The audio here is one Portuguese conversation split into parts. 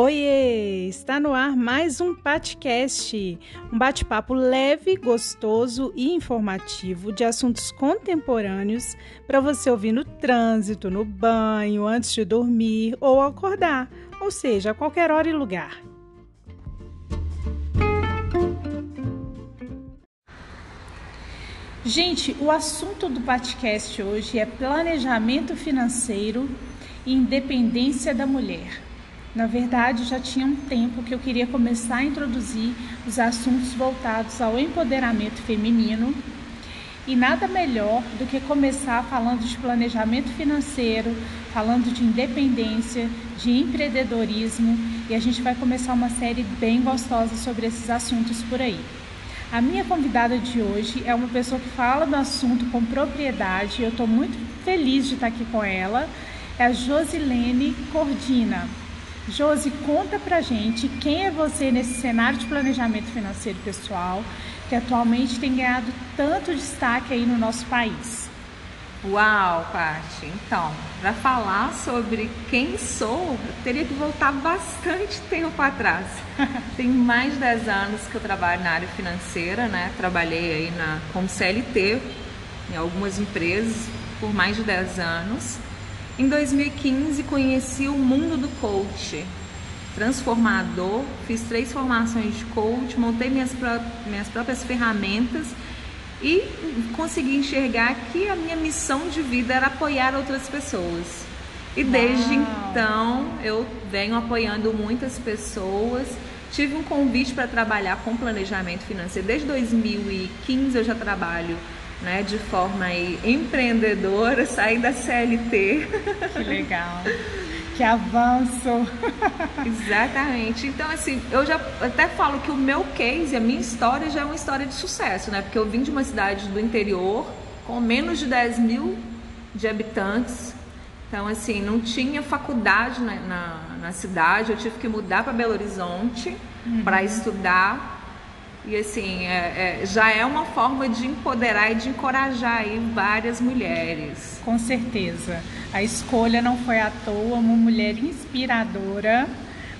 Oiê! Está no ar mais um podcast, um bate-papo leve, gostoso e informativo de assuntos contemporâneos para você ouvir no trânsito, no banho, antes de dormir ou acordar, ou seja, a qualquer hora e lugar. Gente, o assunto do podcast hoje é planejamento financeiro e independência da mulher. Na verdade, já tinha um tempo que eu queria começar a introduzir os assuntos voltados ao empoderamento feminino. E nada melhor do que começar falando de planejamento financeiro, falando de independência, de empreendedorismo, e a gente vai começar uma série bem gostosa sobre esses assuntos por aí. A minha convidada de hoje é uma pessoa que fala do assunto com propriedade. Eu estou muito feliz de estar aqui com ela. É a Josilene Cordina. Josi, conta pra gente quem é você nesse cenário de planejamento financeiro pessoal que atualmente tem ganhado tanto destaque aí no nosso país. Uau, Paty! Então, para falar sobre quem sou, eu teria que voltar bastante tempo atrás. Tem mais de 10 anos que eu trabalho na área financeira, né? Trabalhei aí na, como CLT em algumas empresas por mais de 10 anos. Em 2015 conheci o mundo do coach, transformador, fiz três formações de coach, montei minhas, pró minhas próprias ferramentas e consegui enxergar que a minha missão de vida era apoiar outras pessoas. E desde Uau. então eu venho apoiando muitas pessoas. Tive um convite para trabalhar com planejamento financeiro. Desde 2015 eu já trabalho né, de forma aí, empreendedora, sair da CLT. Que legal. Que avanço! Exatamente. Então, assim, eu já até falo que o meu case, a minha história já é uma história de sucesso, né? Porque eu vim de uma cidade do interior com menos de 10 mil de habitantes. Então, assim, não tinha faculdade na, na, na cidade, eu tive que mudar para Belo Horizonte uhum. para estudar e assim, é, é, já é uma forma de empoderar e de encorajar aí várias mulheres. Com certeza. A escolha não foi à toa, uma mulher inspiradora,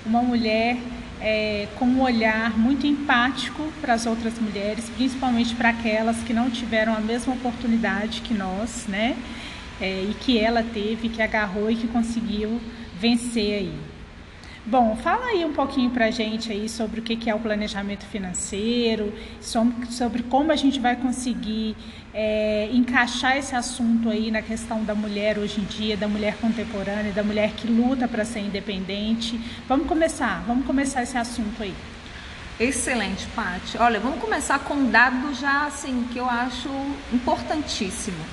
uma mulher é, com um olhar muito empático para as outras mulheres, principalmente para aquelas que não tiveram a mesma oportunidade que nós, né? É, e que ela teve, que agarrou e que conseguiu vencer aí. Bom, fala aí um pouquinho para a gente aí sobre o que é o planejamento financeiro, sobre como a gente vai conseguir é, encaixar esse assunto aí na questão da mulher hoje em dia, da mulher contemporânea, da mulher que luta para ser independente. Vamos começar, vamos começar esse assunto aí. Excelente, Paty. Olha, vamos começar com um dado já assim que eu acho importantíssimo.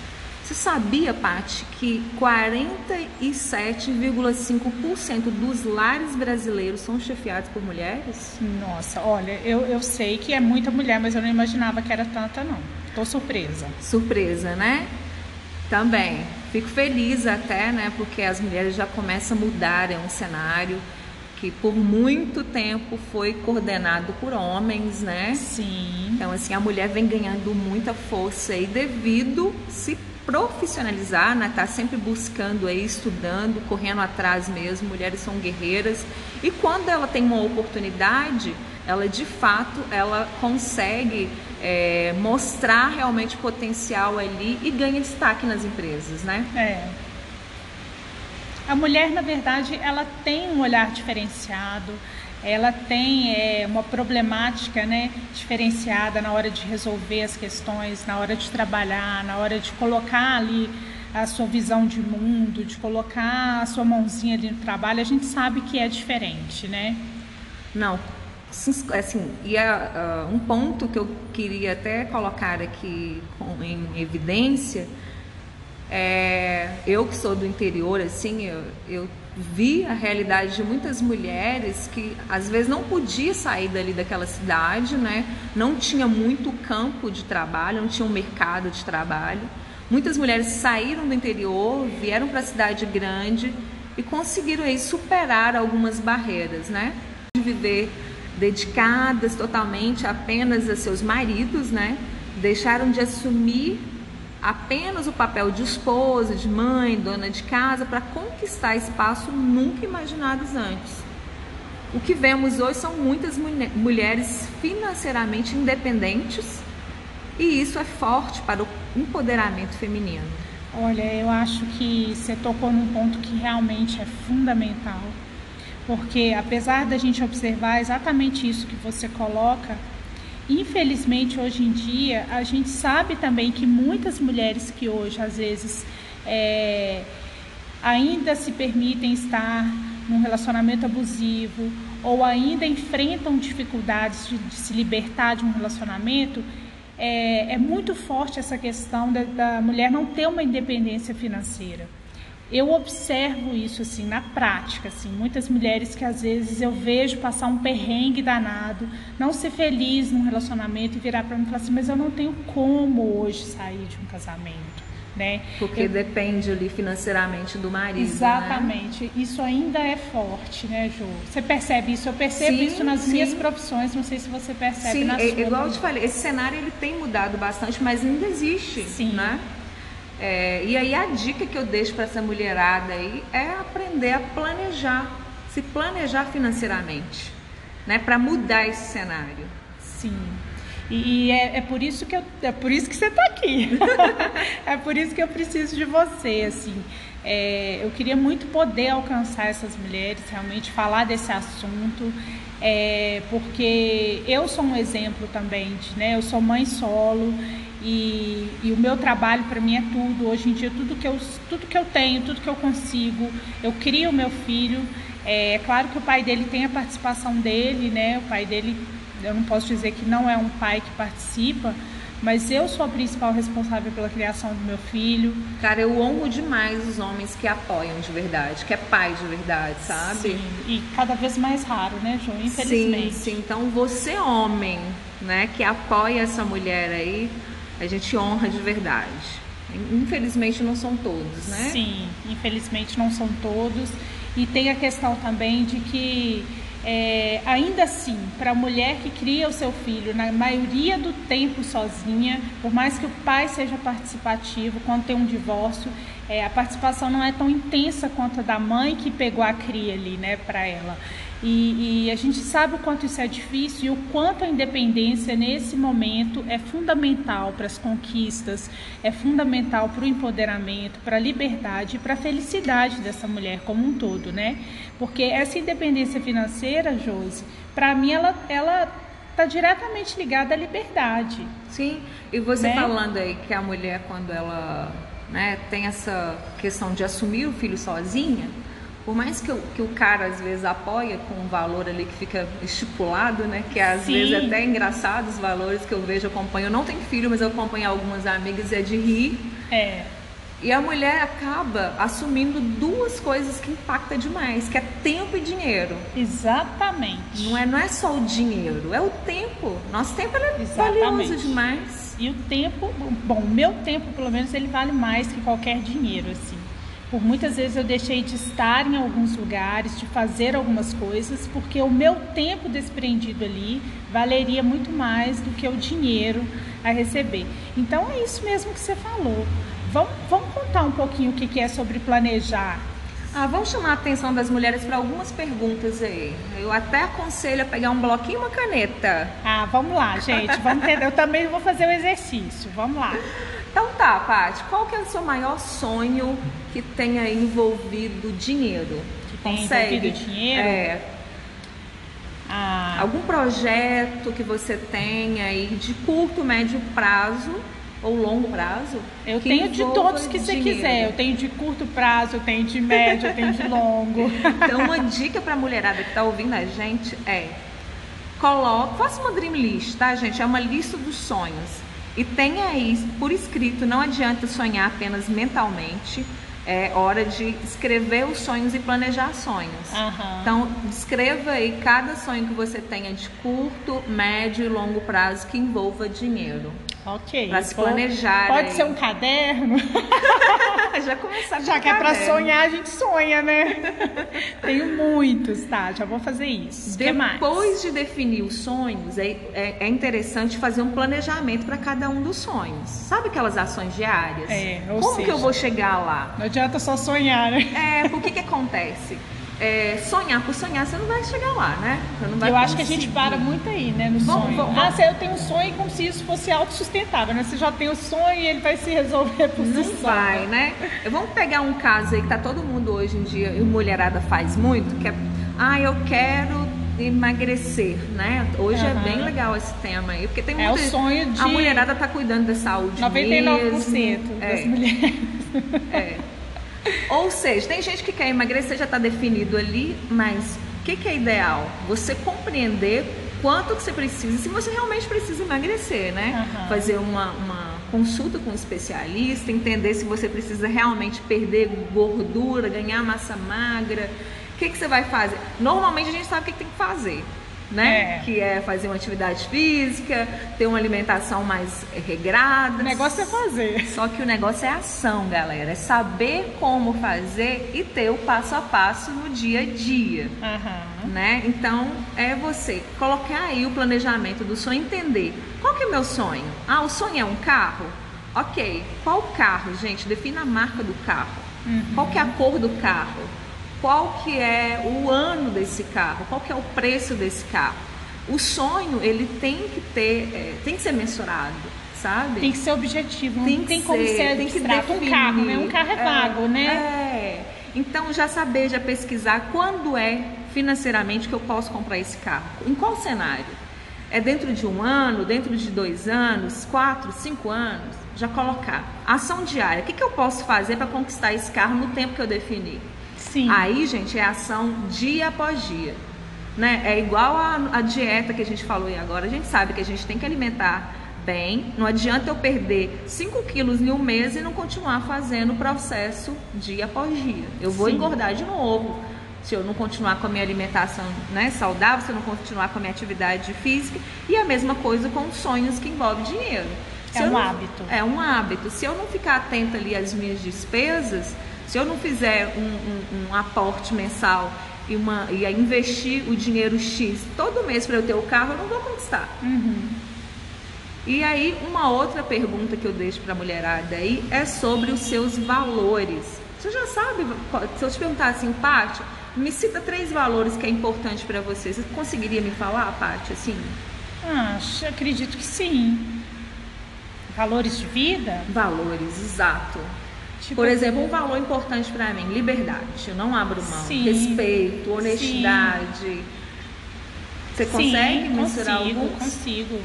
Você sabia, Paty, que 47,5% dos lares brasileiros são chefiados por mulheres? Nossa, olha, eu, eu sei que é muita mulher, mas eu não imaginava que era tanta, não. Tô surpresa. Surpresa, né? Também. Fico feliz até, né? Porque as mulheres já começam a mudar, é um cenário que por muito tempo foi coordenado por homens, né? Sim. Então, assim, a mulher vem ganhando muita força aí devido se profissionalizar, né? Tá sempre buscando aí, estudando, correndo atrás mesmo. Mulheres são guerreiras e quando ela tem uma oportunidade, ela de fato ela consegue é, mostrar realmente potencial ali e ganha destaque nas empresas, né? É. A mulher, na verdade, ela tem um olhar diferenciado ela tem é, uma problemática né, diferenciada na hora de resolver as questões, na hora de trabalhar, na hora de colocar ali a sua visão de mundo, de colocar a sua mãozinha ali no trabalho, a gente sabe que é diferente, né? Não, assim, e uh, um ponto que eu queria até colocar aqui com, em evidência é, eu que sou do interior, assim, eu, eu vi a realidade de muitas mulheres que às vezes não podia sair dali daquela cidade, né? Não tinha muito campo de trabalho, não tinha um mercado de trabalho. Muitas mulheres saíram do interior, vieram para a cidade grande e conseguiram aí superar algumas barreiras, né? De viver dedicadas totalmente apenas a seus maridos, né? Deixaram de assumir apenas o papel de esposa, de mãe, dona de casa, para conquistar espaço nunca imaginados antes. o que vemos hoje são muitas mulheres financeiramente independentes e isso é forte para o empoderamento feminino. Olha, eu acho que você tocou num ponto que realmente é fundamental, porque apesar da gente observar exatamente isso que você coloca, infelizmente hoje em dia a gente sabe também que muitas mulheres que hoje às vezes é, ainda se permitem estar num relacionamento abusivo ou ainda enfrentam dificuldades de, de se libertar de um relacionamento, é, é muito forte essa questão da, da mulher não ter uma independência financeira. Eu observo isso assim na prática, assim, muitas mulheres que às vezes eu vejo passar um perrengue danado, não ser feliz num relacionamento e virar para mim e falar assim, mas eu não tenho como hoje sair de um casamento né? Porque eu... depende ali financeiramente do marido. Né? Exatamente. Né? Isso ainda é forte, né, Ju? Você percebe isso? Eu percebo sim, isso nas sim. minhas profissões, não sei se você percebe sim, na é, sua. Igual eu te falei, esse cenário ele tem mudado bastante, mas ainda existe, sim. né? É, e aí a dica que eu deixo para essa mulherada aí é aprender a planejar, se planejar financeiramente, né, para mudar esse cenário. Sim. E, é, é, por isso que eu, é por isso que você está aqui. é por isso que eu preciso de você, assim. É, eu queria muito poder alcançar essas mulheres, realmente falar desse assunto, é, porque eu sou um exemplo também, de, né? Eu sou mãe solo e, e o meu trabalho para mim é tudo. Hoje em dia, tudo que, eu, tudo que eu tenho, tudo que eu consigo, eu crio o meu filho. É, é claro que o pai dele tem a participação dele, né? O pai dele eu não posso dizer que não é um pai que participa, mas eu sou a principal responsável pela criação do meu filho. Cara, eu amo demais os homens que apoiam de verdade, que é pai de verdade, sabe? Sim, e cada vez mais raro, né, João? Infelizmente. Sim, sim. Então, você, homem, né, que apoia essa mulher aí, a gente honra de verdade. Infelizmente não são todos, né? Sim, infelizmente não são todos. E tem a questão também de que é, ainda assim, para a mulher que cria o seu filho, na maioria do tempo sozinha, por mais que o pai seja participativo, quando tem um divórcio, é, a participação não é tão intensa quanto a da mãe que pegou a cria ali, né, para ela. E, e, a gente sabe o quanto isso é difícil e o quanto a independência nesse momento é fundamental para as conquistas, é fundamental para o empoderamento, para a liberdade e para a felicidade dessa mulher como um todo, né? Porque essa independência financeira, Josi, para mim ela, ela está diretamente ligada à liberdade. Sim, e você né? falando aí que a mulher quando ela né, tem essa questão de assumir o filho sozinha, por mais que, que o cara às vezes apoia com um valor ali que fica estipulado, né? Que às Sim. vezes é até engraçado os valores que eu vejo, acompanho. Eu não tenho filho, mas eu acompanho algumas amigas e é de rir. É. E a mulher acaba assumindo duas coisas que impactam demais, que é tempo e dinheiro. Exatamente. Não é, não é só o dinheiro, é o tempo. Nosso tempo é Exatamente. valioso demais. E o tempo, bom, o meu tempo, pelo menos, ele vale mais que qualquer dinheiro, assim. Por muitas vezes eu deixei de estar em alguns lugares, de fazer algumas coisas, porque o meu tempo desprendido ali valeria muito mais do que o dinheiro a receber. Então é isso mesmo que você falou. Vamos, vamos contar um pouquinho o que é sobre planejar. Ah, vamos chamar a atenção das mulheres para algumas perguntas aí. Eu até aconselho a pegar um bloquinho e uma caneta. Ah, vamos lá, gente. Vamos entender. Eu também vou fazer o exercício. Vamos lá. Então tá, Paty, qual que é o seu maior sonho que tenha envolvido dinheiro? Que tenha Consegue? envolvido dinheiro? É. Ah. Algum projeto que você tenha aí de curto, médio prazo ou longo prazo? Eu tenho de todos que dinheiro. você quiser. Eu tenho de curto prazo, eu tenho de médio, eu tenho de longo. Então, uma dica para a mulherada que está ouvindo a gente é: coloque, faça uma dream list, tá, gente? É uma lista dos sonhos. E tenha isso por escrito, não adianta sonhar apenas mentalmente. É hora de escrever os sonhos e planejar sonhos. Uhum. Então, descreva aí cada sonho que você tenha de curto, médio e longo prazo que envolva dinheiro. Ok. Para se planejar. Pode aí. ser um caderno. já começar Já que é para sonhar, a gente sonha, né? Tenho muitos, tá? Já vou fazer isso. Depois de definir os sonhos, é, é, é interessante fazer um planejamento para cada um dos sonhos. Sabe aquelas ações diárias? É, Como seja, que eu vou chegar lá? Não adianta só sonhar, né? É, por que que acontece? é, sonhar por sonhar, você não vai chegar lá, né? eu acho que a gente para muito aí, né, no vamos, sonho. Vamos, ah, eu tenho um sonho como se isso fosse autossustentável, né? Você já tem o sonho e ele vai se resolver por Não si vai, só. né? Vamos pegar um caso aí que tá todo mundo hoje em dia, e mulherada faz muito, que é, ah, eu quero emagrecer, né? Hoje uhum. é bem legal esse tema aí, porque tem muita... É o sonho de... A mulherada tá cuidando da saúde 99% mesmo. das é. mulheres. É. Ou seja, tem gente que quer emagrecer, já está definido ali, mas o que, que, é ideal? Você compreender quanto que você precisa, se você realmente precisa emagrecer, né? Uhum. Fazer uma, uma consulta com um especialista, entender se você precisa realmente perder gordura, ganhar massa magra. O que, que você vai fazer? Normalmente a gente sabe o que, que tem que fazer né? É. Que é fazer uma atividade física, ter uma alimentação mais regrada. O negócio é fazer. Só que o negócio é ação, galera. É saber como fazer e ter o passo a passo no dia a dia. Uhum. Né? Então, é você colocar aí o planejamento do sonho, entender qual que é o meu sonho. Ah, o sonho é um carro? Ok. Qual carro, gente? Defina a marca do carro. Uhum. Qual que é a cor do carro? Qual que é o ano desse carro, qual que é o preço desse carro. O sonho, ele tem que ter, é, tem que ser mensurado, sabe? Tem que ser objetivo, tem não tem como ser, tem que definir. um carro, né? Um carro é, é vago, né? É. Então já saber, já pesquisar quando é financeiramente que eu posso comprar esse carro. Em qual cenário? É dentro de um ano, dentro de dois anos, quatro, cinco anos? Já colocar. Ação diária. O que, que eu posso fazer para conquistar esse carro no tempo que eu defini? Sim. Aí, gente, é ação dia após dia. Né? É igual a, a dieta que a gente falou aí agora. A gente sabe que a gente tem que alimentar bem. Não adianta eu perder 5 quilos em um mês e não continuar fazendo o processo dia após dia. Eu vou Sim. engordar de novo. Se eu não continuar com a minha alimentação né, saudável, se eu não continuar com a minha atividade física. E a mesma coisa com sonhos que envolvem dinheiro. Se é um não, hábito. É um hábito. Se eu não ficar atenta ali às minhas despesas, se eu não fizer um, um, um aporte mensal e, uma, e investir o dinheiro X todo mês para eu ter o carro, eu não vou conquistar. Uhum. E aí, uma outra pergunta que eu deixo para a mulherada aí é sobre os seus valores. Você já sabe, se eu te perguntar assim, Paty, me cita três valores que é importante para você. Você conseguiria me falar, Paty, assim? Ah, acredito que sim. Valores de vida? Valores, exato. Tipo, Por exemplo, um valor importante para mim, liberdade. Eu não abro mão. Sim, Respeito, honestidade. Sim. Você consegue sim, mensurar consigo, alguns? Consigo.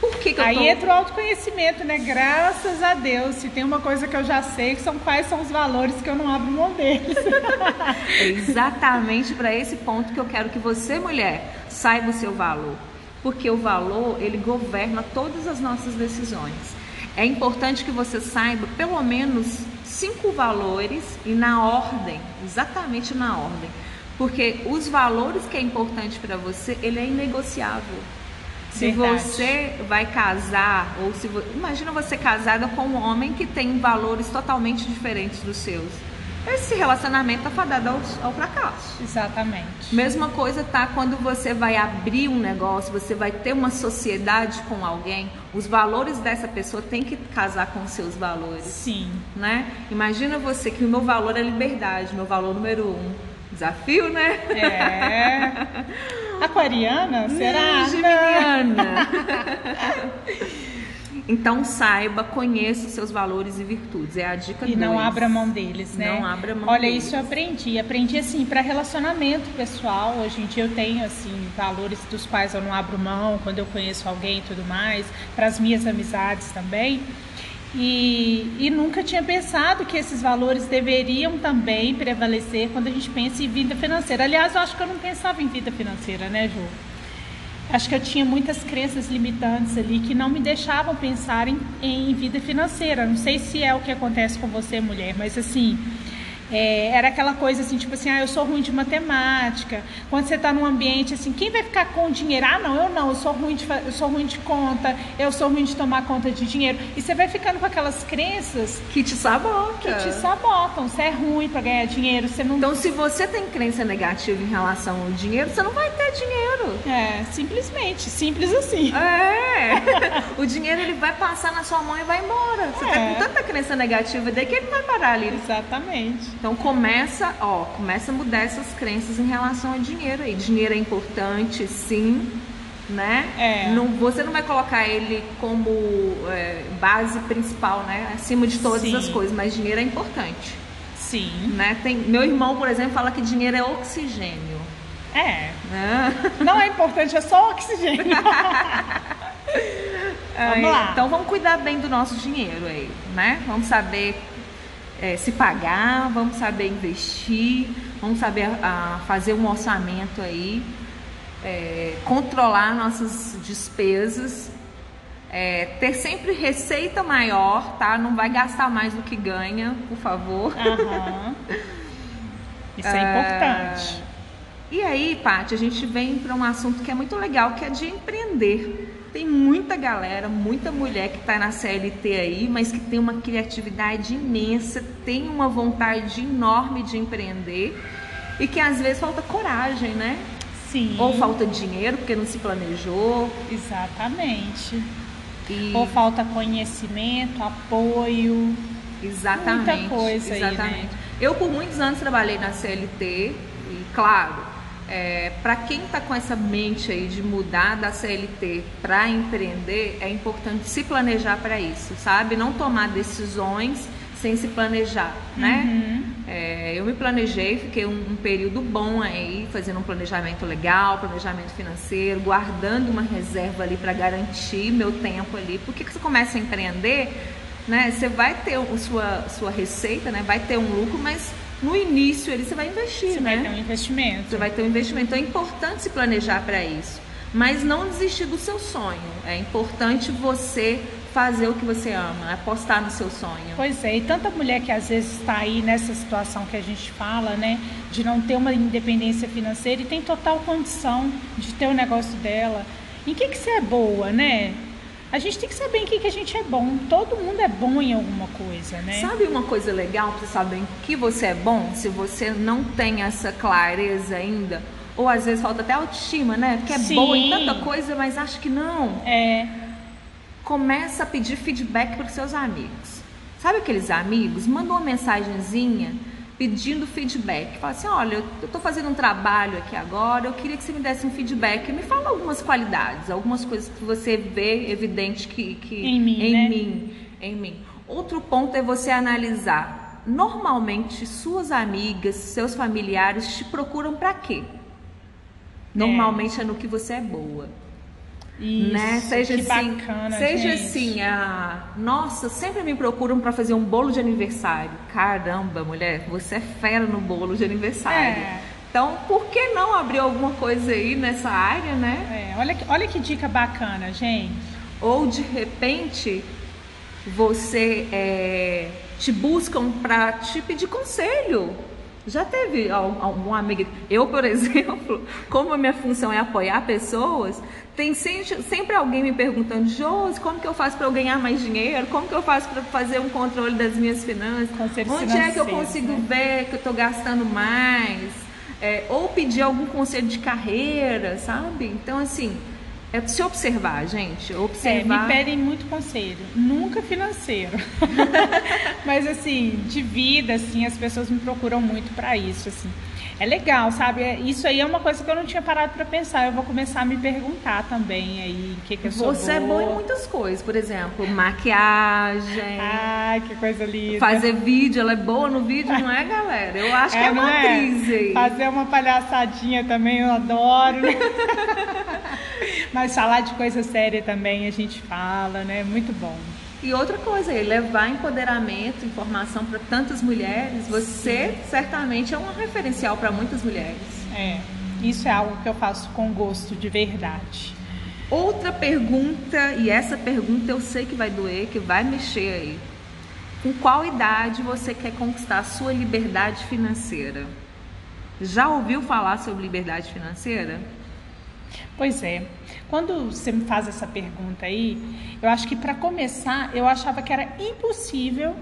Por que, que Aí tô... entra o autoconhecimento, né? Graças a Deus. Se tem uma coisa que eu já sei, que são quais são os valores que eu não abro mão deles. é exatamente para esse ponto que eu quero que você, mulher, saiba o seu valor. Porque o valor, ele governa todas as nossas decisões. É importante que você saiba pelo menos cinco valores e na ordem, exatamente na ordem. Porque os valores que é importante para você, ele é inegociável. Se Verdade. você vai casar, ou se imagina você casada com um homem que tem valores totalmente diferentes dos seus esse relacionamento está fadado ao, ao, fracasso. Exatamente. Mesma coisa tá quando você vai abrir um negócio, você vai ter uma sociedade com alguém, os valores dessa pessoa tem que casar com os seus valores. Sim. Né? Imagina você que o meu valor é liberdade, meu valor número um. Desafio, né? É. Aquariana? Será? Geminiana. Então saiba, conheça os seus valores e virtudes. É a dica E não abra mão deles, né? Não abra mão Olha, deles. isso eu aprendi. Aprendi assim para relacionamento pessoal. Hoje em dia eu tenho assim valores dos quais eu não abro mão quando eu conheço alguém e tudo mais, para as minhas amizades também. E, e, nunca tinha pensado que esses valores deveriam também prevalecer quando a gente pensa em vida financeira. Aliás, eu acho que eu não pensava em vida financeira, né, Ju? Acho que eu tinha muitas crenças limitantes ali que não me deixavam pensar em, em vida financeira. Não sei se é o que acontece com você, mulher, mas assim, é, era aquela coisa assim, tipo assim, ah, eu sou ruim de matemática. Quando você está num ambiente assim, quem vai ficar com dinheiro? Ah, não, eu não, eu sou ruim de, eu sou ruim de conta, eu sou ruim de tomar conta de dinheiro. E você vai ficando com aquelas crenças que te sabotam. Que te sabotam. Você é ruim para ganhar dinheiro, você não Então, se você tem crença negativa em relação ao dinheiro, você não vai ter dinheiro. É, simplesmente, simples assim. É. O dinheiro ele vai passar na sua mão e vai embora. Você tá É. com tanta crença negativa daí que ele vai parar ali. Exatamente. Então começa, ó, começa a mudar essas crenças em relação ao dinheiro aí. Dinheiro é importante, sim, né? É. Não, você não vai colocar ele como é, base principal, né? Acima de todas Sim. as coisas, mas dinheiro é importante, Sim. né? Tem, meu irmão, por exemplo, fala que dinheiro é oxigênio, É. né? Não é importante, é só oxigênio. Aí, lá. Então vamos cuidar bem do nosso dinheiro aí, né? Vamos saber é, se pagar, vamos saber investir, vamos saber ah, fazer um orçamento aí, é, controlar nossas despesas, é, ter sempre receita maior, tá? Não vai gastar mais do que ganha, por favor. Aham. Isso é Ah, importante. E aí, Paty, a gente vem para um assunto que é muito legal, que é de empreender. Tem muita galera, muita mulher que está na CLT aí, mas que tem uma criatividade imensa, tem uma vontade enorme de empreender e que às vezes falta coragem, né? Sim. Ou falta dinheiro porque não se planejou. Exatamente. E... Ou falta conhecimento, apoio. Exatamente. Muita coisa aí, exatamente. né? Eu por muitos anos trabalhei na CLT e claro, é, para quem está com essa mente aí de mudar da CLT para empreender, é importante se planejar para isso, sabe? Não tomar decisões sem se planejar, né? Uhum. É, eu me planejei, fiquei um, um período bom aí, fazendo um planejamento legal, planejamento financeiro, guardando uma reserva ali para garantir meu tempo ali. Porque que você começa a empreender, né? Você vai ter sua, sua receita, né? Vai ter um lucro, mas no início ali você vai investir, Você né? vai ter um investimento. Você vai ter um investimento. Então é importante se planejar para isso. Mas não desistir do seu sonho. É importante você fazer o que você ama, apostar no seu sonho. Pois é, e tanta mulher que às vezes está aí nessa situação que a gente fala, né, de não ter uma independência financeira e tem total condição de ter o negócio dela. Em que que você é boa, né? A gente tem que saber em que que a gente é bom. Todo mundo é bom em alguma coisa, né? Sabe uma coisa legal para você saber em que você é bom? Se você não tem essa clareza ainda, ou às vezes falta até autoestima, né? Porque é Sim. boa em tanta coisa, mas acha que não. É, Começa a pedir feedback para seus amigos. Sabe aqueles amigos? Manda uma mensagenzinha pedindo feedback. Fala assim: olha, eu estou fazendo um trabalho aqui agora, eu queria que você me desse um feedback. Me fala algumas qualidades, algumas coisas que você vê evidente que, que Em mim, em né? mim, em mim. Outro ponto é você analisar. Normalmente, suas amigas, seus familiares te procuram para quê? Normalmente é no que você é boa isso, né? Seja que assim, bacana, seja gente. assim, a nossa, sempre me procuram para fazer um bolo de aniversário. Caramba, mulher, você é fera no bolo de aniversário. É. Então, por que não abrir alguma coisa aí nessa área, né? É, olha, que- olha que dica bacana, gente. Ou de repente você é, te buscam para te pedir conselho. Já teve al- alguma amiga? Eu, por exemplo, como a minha função é apoiar pessoas, tem sempre, alguém me perguntando, Josi, como que eu faço para eu ganhar mais dinheiro? Como que eu faço para fazer um controle das minhas finanças? Onde é que eu consigo né? ver que eu estou gastando mais? É, ou pedir algum conselho de carreira, sabe? Então, assim, é se observar, gente. É, Observar. me pedem muito conselho, nunca financeiro. Mas assim, de vida, assim, as pessoas me procuram muito pra isso, assim. É legal, sabe? É- Isso aí é uma coisa que eu não tinha parado pra pensar. Eu vou começar a me perguntar também aí o que, que eu sou Você é boa. bom em muitas coisas, por exemplo, maquiagem, Ai, que coisa linda. fazer vídeo, ela é boa no vídeo, não é, galera? Eu acho que é não uma atriz aí. Fazer uma palhaçadinha também eu adoro. Mas falar de coisa séria também a gente fala, né? Muito bom. E outra coisa aí, levar empoderamento, informação para tantas mulheres, você certamente é um referencial para muitas mulheres. É, isso é algo que eu faço com gosto de verdade. Outra pergunta, e essa pergunta eu sei que vai doer, que vai mexer aí. Com qual idade você quer conquistar a sua liberdade financeira? Já ouviu falar sobre liberdade financeira? Pois é. Quando você me faz essa pergunta aí, eu acho que para começar, eu achava que era impossível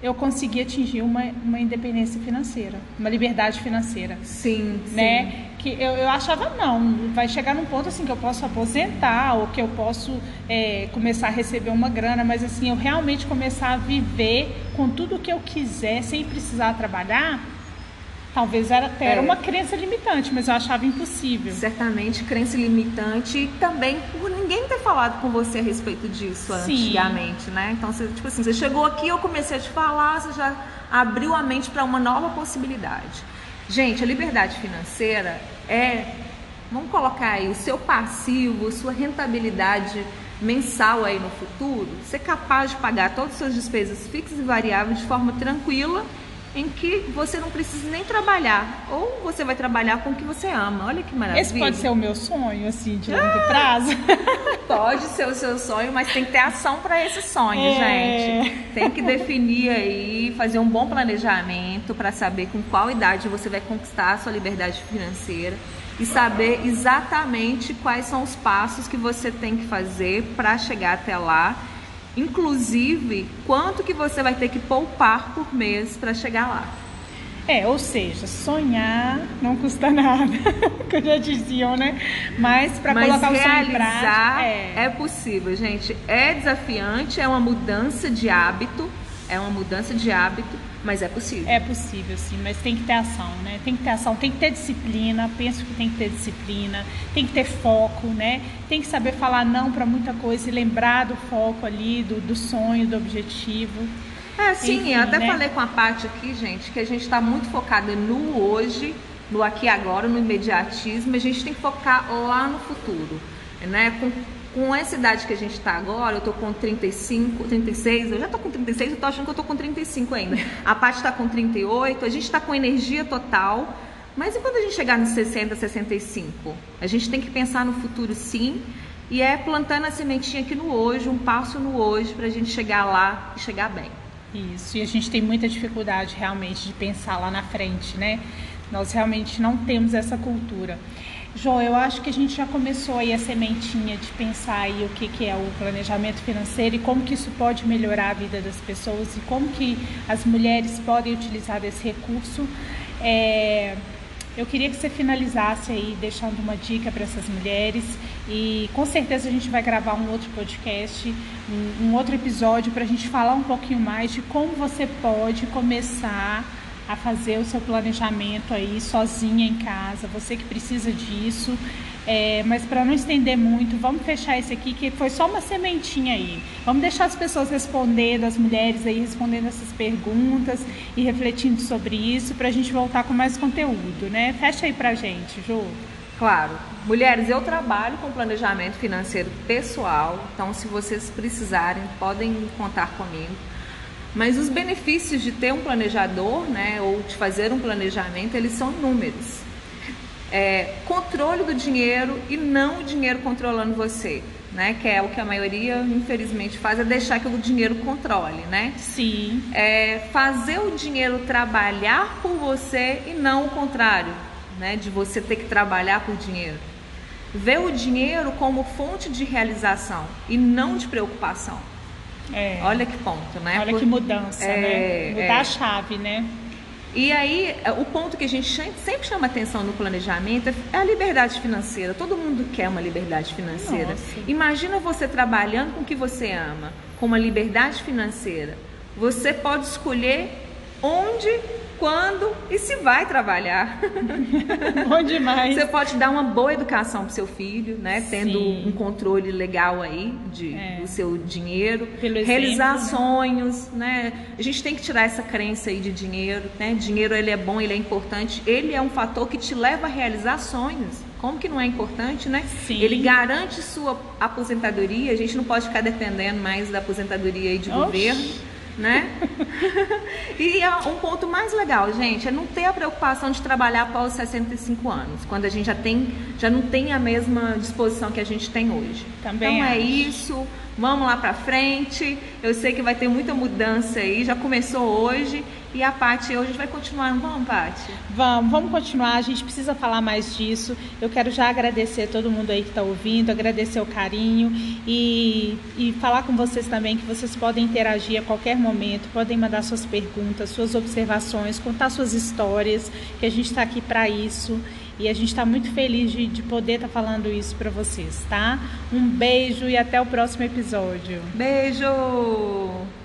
eu conseguir atingir uma, uma independência financeira, uma liberdade financeira. Sim, sim. né? que eu, eu achava não, vai chegar num ponto assim que eu posso aposentar ou que eu posso é, começar a receber uma grana, mas assim, eu realmente começar a viver com tudo que eu quiser sem precisar trabalhar, talvez era, era é. uma crença limitante, mas eu achava impossível. Certamente, crença limitante e também por ninguém ter falado com você a respeito disso Sim. antigamente, né? Então, você, tipo assim, você chegou aqui, eu comecei a te falar, você já abriu a mente para uma nova possibilidade. Gente, a liberdade financeira é, vamos colocar aí, o seu passivo, sua rentabilidade mensal aí no futuro, ser capaz de pagar todas as suas despesas fixas e variáveis de forma tranquila em que você não precisa nem trabalhar, ou você vai trabalhar com o que você ama. Olha que maravilha. Esse pode ser o meu sonho, assim, de longo ah, prazo. Pode ser o seu sonho, mas tem que ter ação para esse sonho, é... gente. Tem que definir aí, fazer um bom planejamento para saber com qual idade você vai conquistar a sua liberdade financeira e saber exatamente quais são os passos que você tem que fazer para chegar até lá inclusive quanto que você vai ter que poupar por mês para chegar lá. É, ou seja, sonhar não custa nada, que já diziam, né? Mas para colocar o sonho em prática, é... é possível, gente. É desafiante, é uma mudança de hábito, é uma mudança de hábito, mas é possível. É possível, sim, mas tem que ter ação, né? Tem que ter ação, tem que ter disciplina. Penso que tem que ter disciplina, tem que ter foco, né? Tem que saber falar não para muita coisa e lembrar do foco ali, do, do sonho, do objetivo. É, sim, Enfim, eu até né? falei com a parte aqui, gente, que a gente está muito focada no hoje, no aqui e agora, no imediatismo, a gente tem que focar lá no futuro, né? Com com essa idade que a gente está agora, eu tô com 35, 36, eu já tô com 36, eu tô achando que eu tô com 35 ainda. A parte está com 38, a gente está com energia total. Mas e quando a gente chegar nos 60, 65? A gente tem que pensar no futuro sim, e é plantando a sementinha aqui no hoje, um passo no hoje, para a gente chegar lá e chegar bem. Isso, e a gente tem muita dificuldade realmente de pensar lá na frente, né? Nós realmente não temos essa cultura. Jô, eu acho que a gente já começou aí a sementinha de pensar aí o que, que é o planejamento financeiro e como que isso pode melhorar a vida das pessoas e como que as mulheres podem utilizar esse recurso. É, eu queria que você finalizasse aí deixando uma dica para essas mulheres e com certeza a gente vai gravar um outro podcast, um, um outro episódio para a gente falar um pouquinho mais de como você pode começar a fazer o seu planejamento aí sozinha em casa, você que precisa disso. É, mas para não estender muito, vamos fechar esse aqui, que foi só uma sementinha aí. Vamos deixar as pessoas respondendo, as mulheres aí respondendo essas perguntas e refletindo sobre isso, para a gente voltar com mais conteúdo, né? Fecha aí para gente, Ju. Claro. Mulheres, eu trabalho com planejamento financeiro pessoal, então se vocês precisarem, podem contar comigo. Mas os benefícios de ter um planejador, né, ou de fazer um planejamento, eles são inúmeros. É, controle do dinheiro e não o dinheiro controlando você, né? Que é o que a maioria, infelizmente, faz, é deixar que o dinheiro controle, né? Sim. É, fazer o dinheiro trabalhar por você e não o contrário, né? De você ter que trabalhar por dinheiro. Ver o dinheiro como fonte de realização e não de preocupação. É. Olha que ponto, né? Olha Por... que mudança, é, né? Mudar é. a chave, né? E aí, é, o ponto que a gente sempre chama atenção no planejamento é a liberdade financeira. Todo mundo quer uma liberdade financeira. Nossa. Imagina você trabalhando com o que você ama, com uma liberdade financeira. Você pode escolher onde quando e se vai trabalhar. Bom demais. Você pode dar uma boa educação para seu filho, né? Tendo Sim. um controle legal aí de, é. do seu dinheiro. Pelo realizar exemplo, né? sonhos, né? A gente tem que tirar essa crença aí de dinheiro, né? Dinheiro ele é bom, ele é importante. Ele é um fator que te leva a realizar sonhos. Como que não é importante, né? Sim. Ele garante sua aposentadoria. A gente não pode ficar dependendo mais da aposentadoria aí de Oxi. governo né? e um ponto mais legal, gente, é não ter a preocupação de trabalhar após os 65 anos, quando a gente já tem, já não tem a mesma disposição que a gente tem hoje. Também então é acho. é isso. Vamos lá para frente. Eu sei que vai ter muita mudança aí, já começou hoje. E a Paty hoje vai continuar, não vamos, Paty? Vamos, vamos continuar. A gente precisa falar mais disso. Eu quero já agradecer a todo mundo aí que está ouvindo, agradecer o carinho e, e falar com vocês também que vocês podem interagir a qualquer momento, podem mandar suas perguntas, suas observações, contar suas histórias, que a gente está aqui para isso. E a gente está muito feliz de, de poder estar tá falando isso para vocês, tá? Um beijo e até o próximo episódio. Beijo!